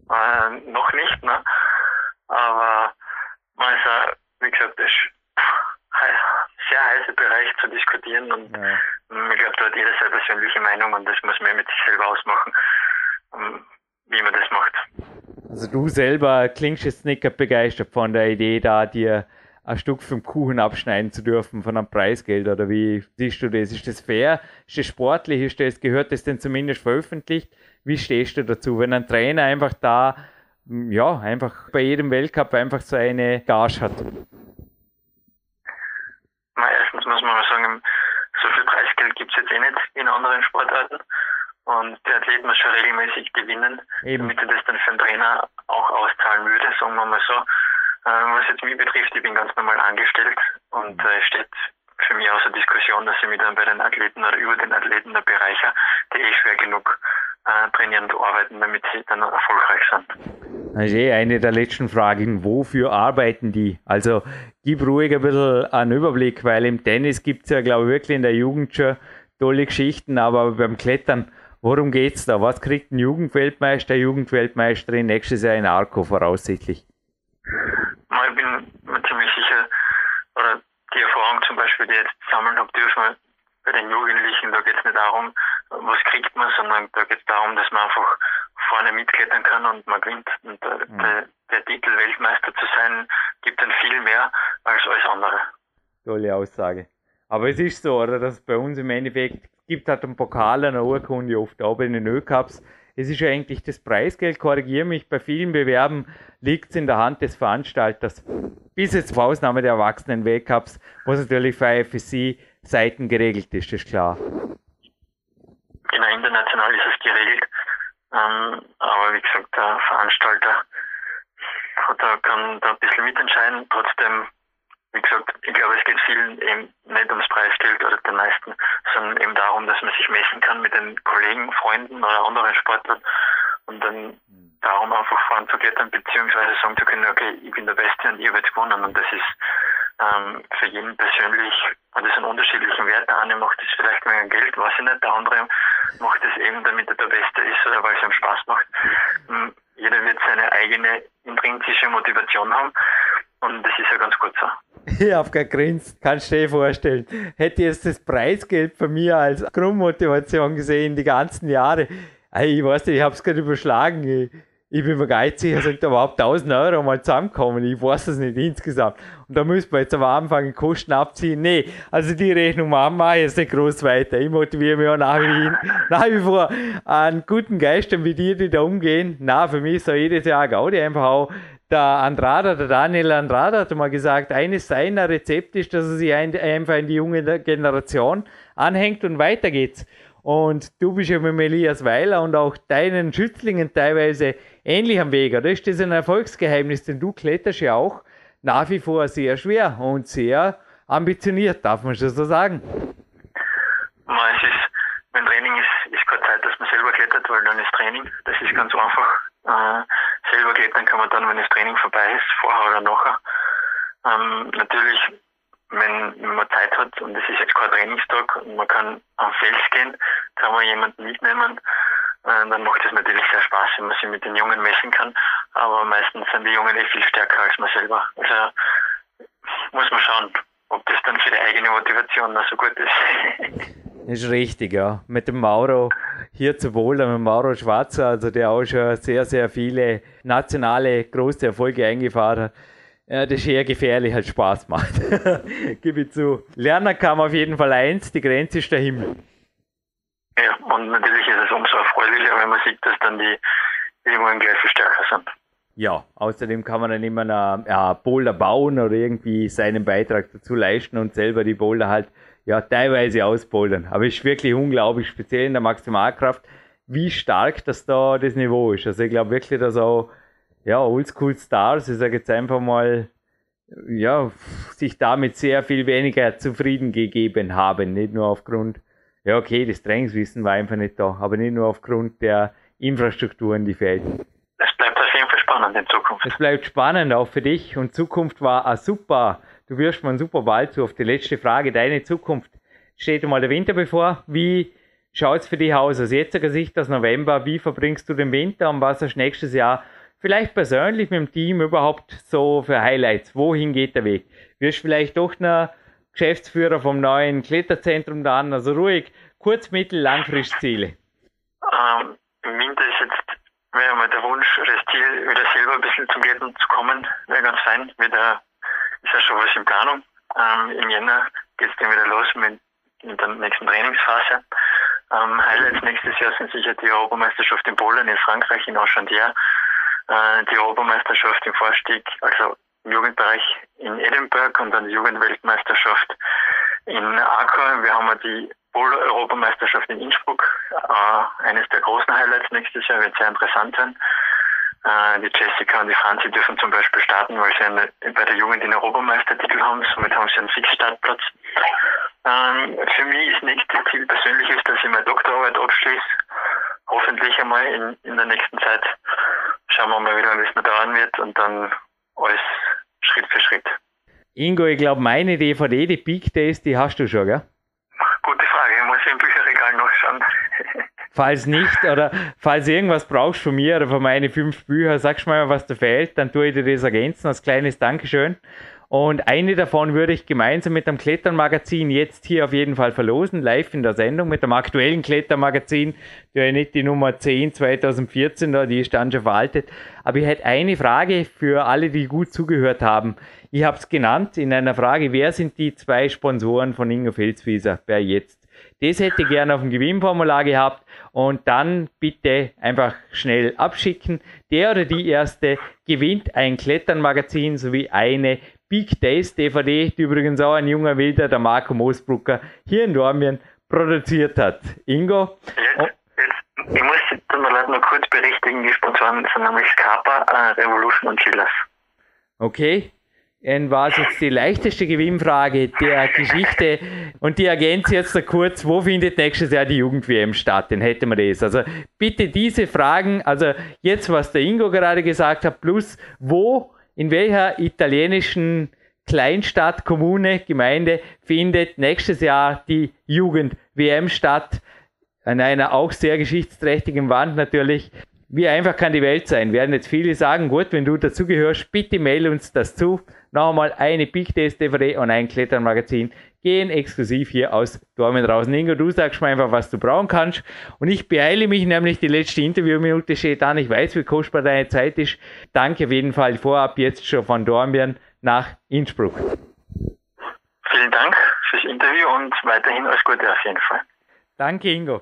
Äh, noch nicht, ne? Aber man ist, äh, wie gesagt, sehr heißer Bereich zu diskutieren und ja. ich glaube, da hat jeder seine persönliche Meinung und das muss man mit sich selber ausmachen, ähm, wie man das macht. Also du selber klingst jetzt nicht begeistert von der Idee, da dir ein Stück vom Kuchen abschneiden zu dürfen von einem Preisgeld oder wie siehst du das? Ist das fair? Ist das sportlich? Ist das, gehört das denn zumindest veröffentlicht? Wie stehst du dazu, wenn ein Trainer einfach da, ja, einfach bei jedem Weltcup einfach so eine Gage hat? Na, erstens muss man mal sagen, so viel Preisgeld gibt es jetzt eh nicht in anderen Sportarten. Und der Athlet muss schon regelmäßig gewinnen, Eben. damit er das dann für den Trainer auch auszahlen würde, sagen wir mal so. Ähm, was jetzt mich betrifft, ich bin ganz normal angestellt und äh, steht für mich außer Diskussion, dass ich mich dann bei den Athleten oder über den Athleten der Bereicher, die eh schwer genug äh, trainieren und arbeiten, damit sie dann erfolgreich sind. Das ist eh eine der letzten Fragen. Wofür arbeiten die? Also gib ruhig ein bisschen einen Überblick, weil im Tennis gibt es ja, glaube ich, wirklich in der Jugend schon tolle Geschichten, aber beim Klettern, worum geht es da? Was kriegt ein Jugendweltmeister, Jugendweltmeisterin nächstes Jahr in Arco voraussichtlich? Ich bin mir ziemlich sicher, oder die Erfahrung zum Beispiel, die ich jetzt sammeln habe dürfen bei den Jugendlichen, da geht es nicht darum, was kriegt man, sondern da geht es darum, dass man einfach vorne mitklettern kann und man gewinnt. Und der, mhm. der, der Titel Weltmeister zu sein, gibt dann viel mehr als alles andere. Tolle Aussage. Aber es ist so, oder, dass bei uns im Endeffekt gibt halt einen Pokal, eine Urkunde oft, aber in den Ö-Cups es ist ja eigentlich das Preisgeld, korrigiere mich, bei vielen Bewerben liegt es in der Hand des Veranstalters. Bis jetzt auf Ausnahme der erwachsenen Weltcups, was natürlich für IFSC-Seiten geregelt ist, ist klar. Genau, international ist es geregelt. Ähm, aber wie gesagt, der Veranstalter da kann da ein bisschen mitentscheiden. Trotzdem wie gesagt, ich glaube, es geht vielen eben nicht ums Preisgeld oder den meisten, sondern eben darum, dass man sich messen kann mit den Kollegen, Freunden oder anderen Sportlern und dann darum einfach voranzuklettern, beziehungsweise sagen zu können, okay, ich bin der Beste und ihr werdet gewonnen. Und das ist ähm, für jeden persönlich, und das sind unterschiedliche Werte. Der eine macht das vielleicht wegen Geld, weiß ich nicht, der andere macht das eben, damit er der Beste ist oder weil es ihm Spaß macht. Ähm, jeder wird seine eigene intrinsische Motivation haben und das ist ja ganz gut so. Ich habe gerade grinst, kannst du dir vorstellen. Hätte jetzt das Preisgeld von mir als Grundmotivation gesehen, die ganzen Jahre. Ich weiß nicht, ich habe es gerade überschlagen. Ich, bin mir geizig, ich sollte überhaupt 1000 Euro mal zusammenkommen. Ich weiß es nicht insgesamt. Und da müssen wir jetzt am Anfang Kosten abziehen. Nee, also die Rechnung machen wir jetzt nicht groß weiter. Ich motiviere mich auch nach wie, nach wie vor an guten Geistern wie dir, die da umgehen. Na, für mich ist so jedes Jahr Gaudi einfach auch der Andrada, der Daniel Andrada hat mal gesagt, eines seiner Rezepte ist, dass er sich ein, einfach in die junge Generation anhängt und weiter geht's. Und du bist ja mit Elias Weiler und auch deinen Schützlingen teilweise ähnlich am Weg. Oder ist das ein Erfolgsgeheimnis? Denn du kletterst ja auch nach wie vor sehr schwer und sehr ambitioniert, darf man schon so sagen. Es ist, mein Training ist, ist keine Zeit, dass man selber klettert, weil dann ist Training. Das ist ganz einfach. Äh, selber klettern kann man dann, wenn das Training vorbei ist, vorher oder nachher. Ähm, natürlich, wenn man Zeit hat und es ist jetzt kein Trainingstag und man kann am Fels gehen, kann man jemanden mitnehmen. Äh, dann macht es natürlich sehr Spaß, wenn man sich mit den Jungen messen kann. Aber meistens sind die Jungen eh viel stärker als man selber. Also muss man schauen, ob das dann für die eigene Motivation noch so gut ist. ist richtig, ja. Mit dem Mauro hier zu wohl, mit Mauro Schwarzer, also der auch schon sehr, sehr viele nationale große Erfolge eingefahren hat. Ja, das ist eher gefährlich als Spaß macht. Gebe ich zu. Lernen kann man auf jeden Fall eins, die Grenze ist der Himmel. Ja, und natürlich ist es umso erfreulicher, wenn man sieht, dass dann die Übungen gleich viel stärker sind. Ja, außerdem kann man dann immer einen ja, Boulder bauen oder irgendwie seinen Beitrag dazu leisten und selber die Boulder halt ja teilweise ausbouldern. Aber es ist wirklich unglaublich, speziell in der Maximalkraft, wie stark das da das Niveau ist. Also ich glaube wirklich, dass auch ja, Oldschool Stars, ich sage jetzt einfach mal, ja, sich damit sehr viel weniger zufrieden gegeben haben. Nicht nur aufgrund, ja, okay, das Trainingswissen war einfach nicht da, aber nicht nur aufgrund der Infrastrukturen, die fehlten. Es bleibt auf jeden Fall spannend in Zukunft. Es bleibt spannend auch für dich und Zukunft war auch super. Du wirst mir einen super Ball zu auf die letzte Frage. Deine Zukunft steht einmal der Winter bevor. Wie schaut es für dich aus? Aus jetziger Sicht, das November, wie verbringst du den Winter und was hast du nächstes Jahr vielleicht persönlich mit dem Team überhaupt so für Highlights? Wohin geht der Weg? Wirst vielleicht doch noch Geschäftsführer vom neuen Kletterzentrum da an? Also ruhig, kurz-, mittel-, langfristig Ziele. Ähm, Im Winter ist jetzt wäre mal der Wunsch, das Ziel, wieder selber ein bisschen zum Klettern zu kommen, wäre ganz fein. Wieder ist ja schon was in Planung. Ähm, Im Jänner geht es dann wieder los mit, mit der nächsten Trainingsphase. Ähm, Highlights nächstes Jahr sind sicher die Europameisterschaft in Polen, in Frankreich, in Auchandier, äh, die Europameisterschaft im Vorstieg, also im Jugendbereich in Edinburgh und dann die Jugendweltmeisterschaft in Accra. Wir haben ja die Bowl-Europameisterschaft in Innsbruck, äh, eines der großen Highlights nächstes Jahr, wird sehr interessant sein. Äh, die Jessica und die Franzi dürfen zum Beispiel starten, weil sie eine, bei der Jugend den Europameistertitel haben, somit haben sie einen Fixstartplatz. Ähm, für mich ist nächstes Ziel persönlich ist, dass ich meine Doktorarbeit abschließe. Hoffentlich einmal in, in der nächsten Zeit. Schauen wir mal, wie lange es noch dauern wird und dann alles Schritt für Schritt. Ingo, ich glaube, meine DVD, die Peak Days, die hast du schon, gell? Gute Frage, ich muss im Bücherregal nachschauen. Falls nicht oder falls irgendwas brauchst von mir oder von meinen fünf Büchern, sagst mal, was da fehlt, dann tue ich dir das ergänzen als kleines Dankeschön. Und eine davon würde ich gemeinsam mit dem Kletternmagazin jetzt hier auf jeden Fall verlosen, live in der Sendung mit dem aktuellen Klettermagazin, der nicht die Nummer 10 2014 da, die ist dann schon veraltet. Aber ich hätte eine Frage für alle, die gut zugehört haben. Ich habe es genannt in einer Frage, wer sind die zwei Sponsoren von Ingo Felswieser, wer jetzt? Das hätte ich gerne auf dem Gewinnformular gehabt und dann bitte einfach schnell abschicken. Der oder die erste gewinnt ein Kletternmagazin sowie eine Big Days DVD, die übrigens auch ein junger Wilder, der Marco Moosbrucker, hier in Dormien produziert hat. Ingo? Jetzt, jetzt, ich muss tut mir leid noch kurz berichtigen, die Sponsoren sind nämlich Scapa, äh, Revolution und Chillers. Okay, war es jetzt die leichteste Gewinnfrage der Geschichte und die ergänzt jetzt noch kurz, wo findet nächstes Jahr die Jugend-WM statt? Dann hätten wir das. Also bitte diese Fragen, also jetzt, was der Ingo gerade gesagt hat, plus wo in welcher italienischen Kleinstadt, Kommune, Gemeinde findet nächstes Jahr die Jugend-WM statt? An einer auch sehr geschichtsträchtigen Wand natürlich. Wie einfach kann die Welt sein? Werden jetzt viele sagen, gut, wenn du dazugehörst, bitte mail uns das zu. Noch einmal eine Big Days DVD und ein Kletternmagazin gehen exklusiv hier aus Dormen draußen. Ingo, du sagst mir einfach, was du brauchen kannst. Und ich beeile mich nämlich, die letzte Interviewminute steht an. Ich weiß, wie kostbar deine Zeit ist. Danke auf jeden Fall vorab jetzt schon von Dornbirn nach Innsbruck. Vielen Dank fürs Interview und weiterhin alles Gute auf jeden Fall. Danke, Ingo.